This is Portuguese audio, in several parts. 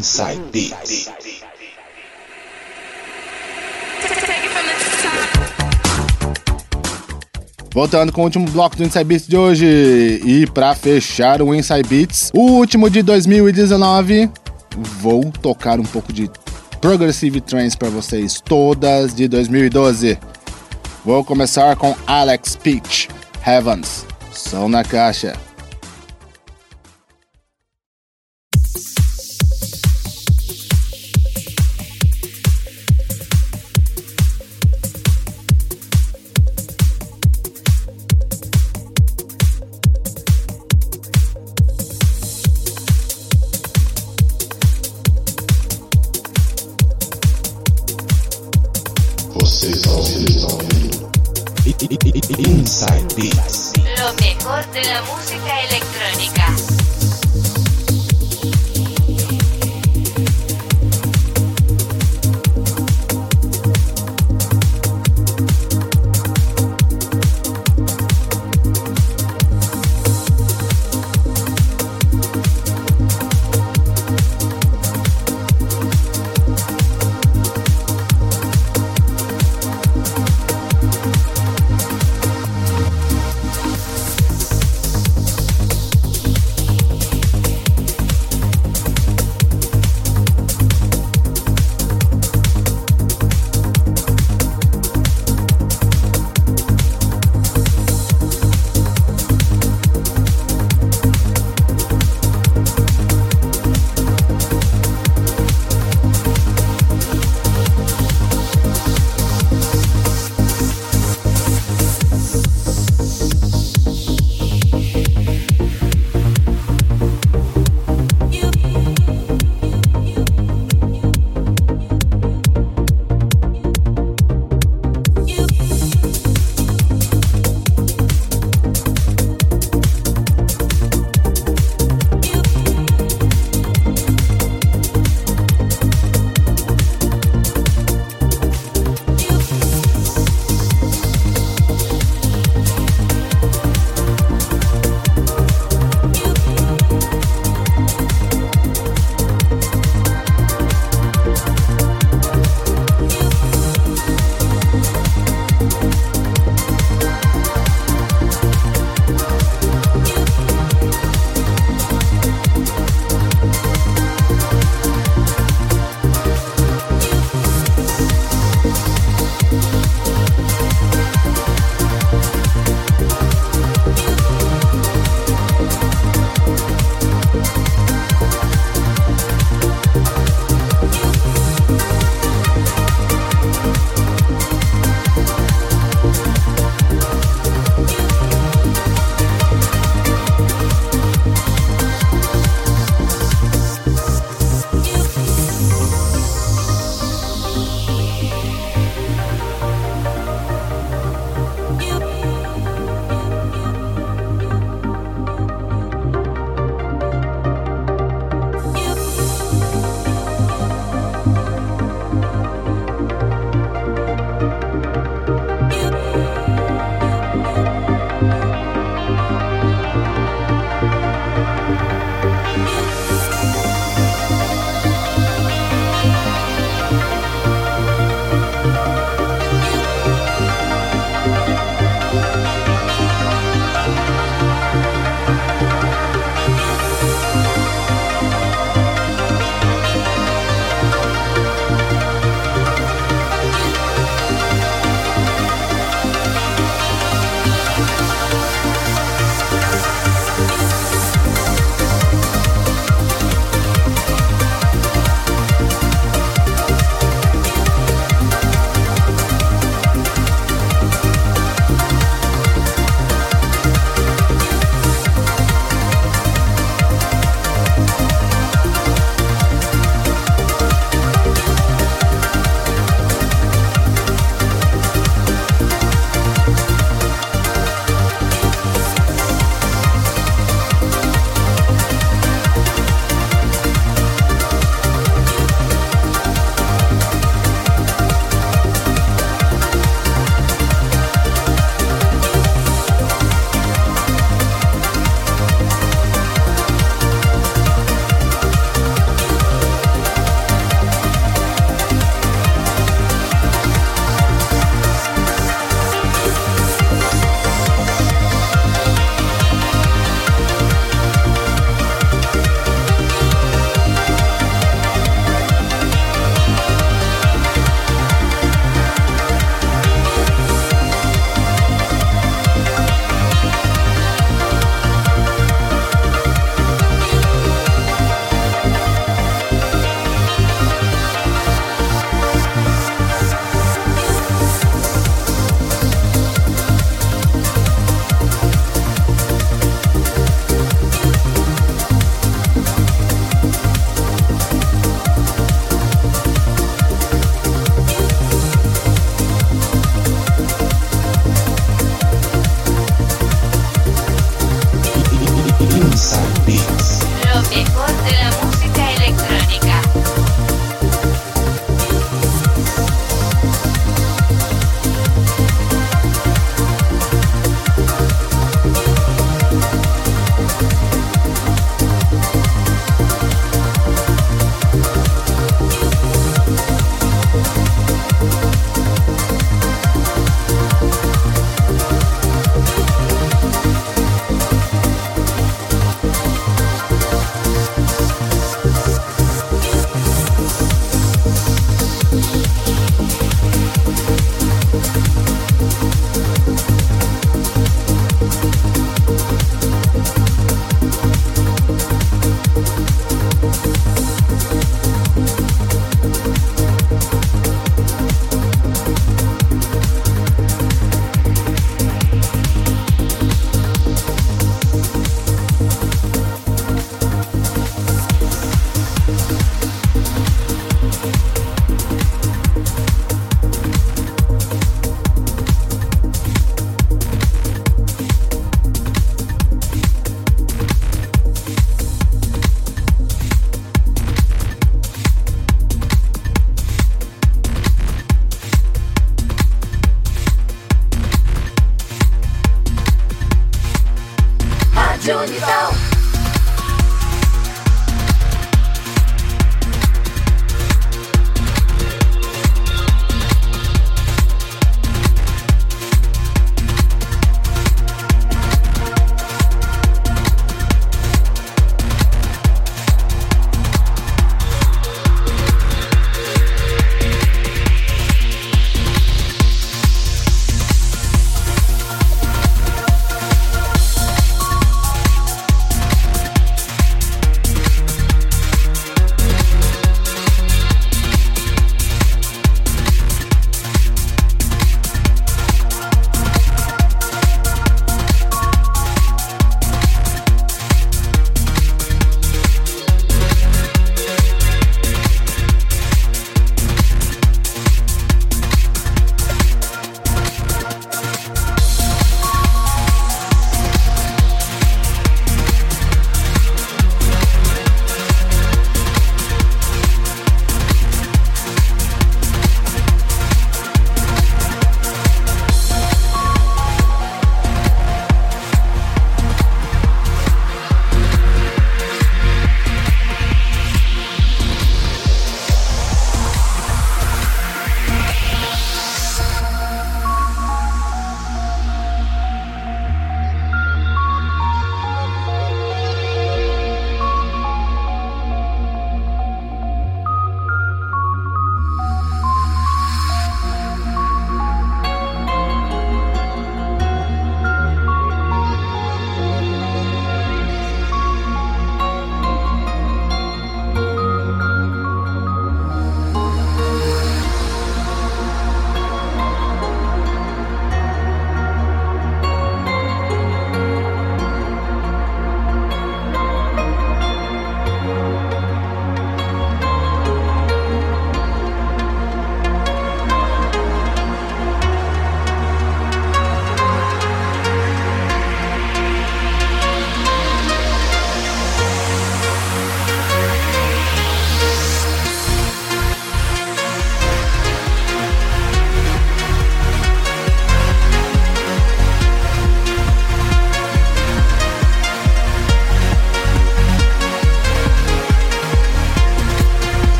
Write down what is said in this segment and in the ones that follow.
Inside Beats. Voltando com o último bloco do Inside Beats de hoje. E para fechar o Inside Beats, o último de 2019, vou tocar um pouco de Progressive Trance para vocês, todas de 2012. Vou começar com Alex Peach, Heavens, Som na Caixa. deporte, la música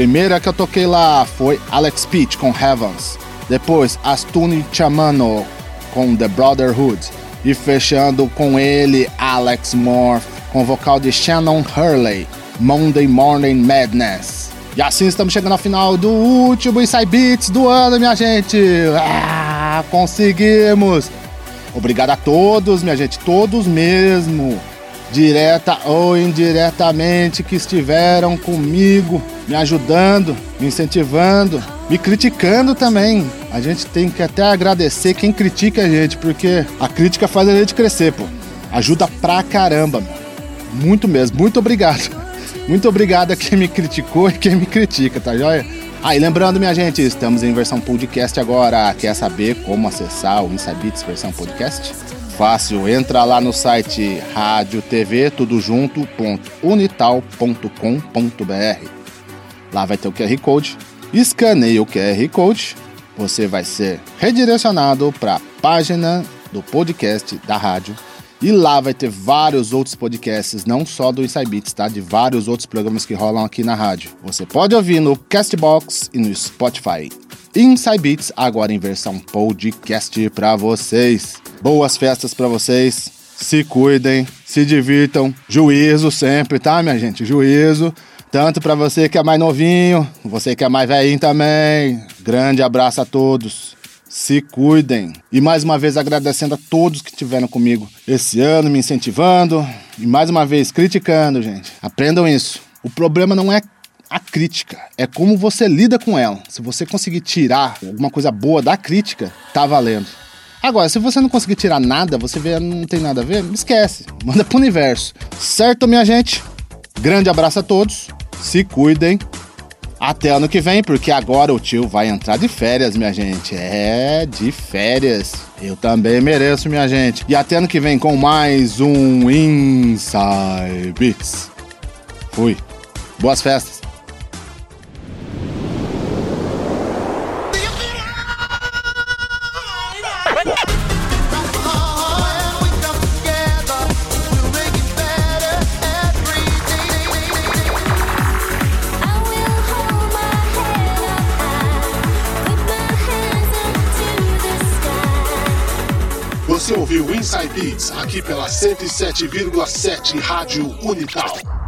Primeira que eu toquei lá foi Alex Peach com Heavens. Depois Astuni Chamano com The Brotherhood. E fechando com ele Alex Morph com vocal de Shannon Hurley, Monday Morning Madness. E assim estamos chegando ao final do último Inside Beats do ano, minha gente. Ah, conseguimos! Obrigado a todos, minha gente, todos mesmo, direta ou indiretamente, que estiveram comigo, me ajudando, me incentivando, me criticando também. A gente tem que até agradecer quem critica a gente, porque a crítica faz a gente crescer, pô. Ajuda pra caramba, meu. Muito mesmo, muito obrigado. Muito obrigado a quem me criticou e quem me critica, tá joia? Ah, e lembrando, minha gente, estamos em versão podcast agora. Quer saber como acessar o Inside Beats versão podcast? Fácil, entra lá no site rádio TV tudo junto ponto unital.com.br. Lá vai ter o QR Code. Escaneia o QR Code, você vai ser redirecionado para a página do podcast da rádio. E lá vai ter vários outros podcasts, não só do Inside Beats, tá? De vários outros programas que rolam aqui na rádio. Você pode ouvir no Castbox e no Spotify. Inside Beats agora em versão podcast para vocês. Boas festas para vocês. Se cuidem, se divirtam. Juízo sempre, tá, minha gente? Juízo. Tanto para você que é mais novinho, você que é mais velhinho também. Grande abraço a todos. Se cuidem. E mais uma vez agradecendo a todos que estiveram comigo esse ano, me incentivando e mais uma vez criticando, gente. Aprendam isso. O problema não é a crítica. É como você lida com ela. Se você conseguir tirar alguma coisa boa da crítica, tá valendo. Agora, se você não conseguir tirar nada, você vê não tem nada a ver, esquece. Manda pro universo. Certo, minha gente? Grande abraço a todos. Se cuidem. Até ano que vem, porque agora o tio vai entrar de férias, minha gente. É, de férias. Eu também mereço, minha gente. E até ano que vem com mais um Inside Beats. Fui. Boas festas. Aqui pela 107,7 Rádio Unital.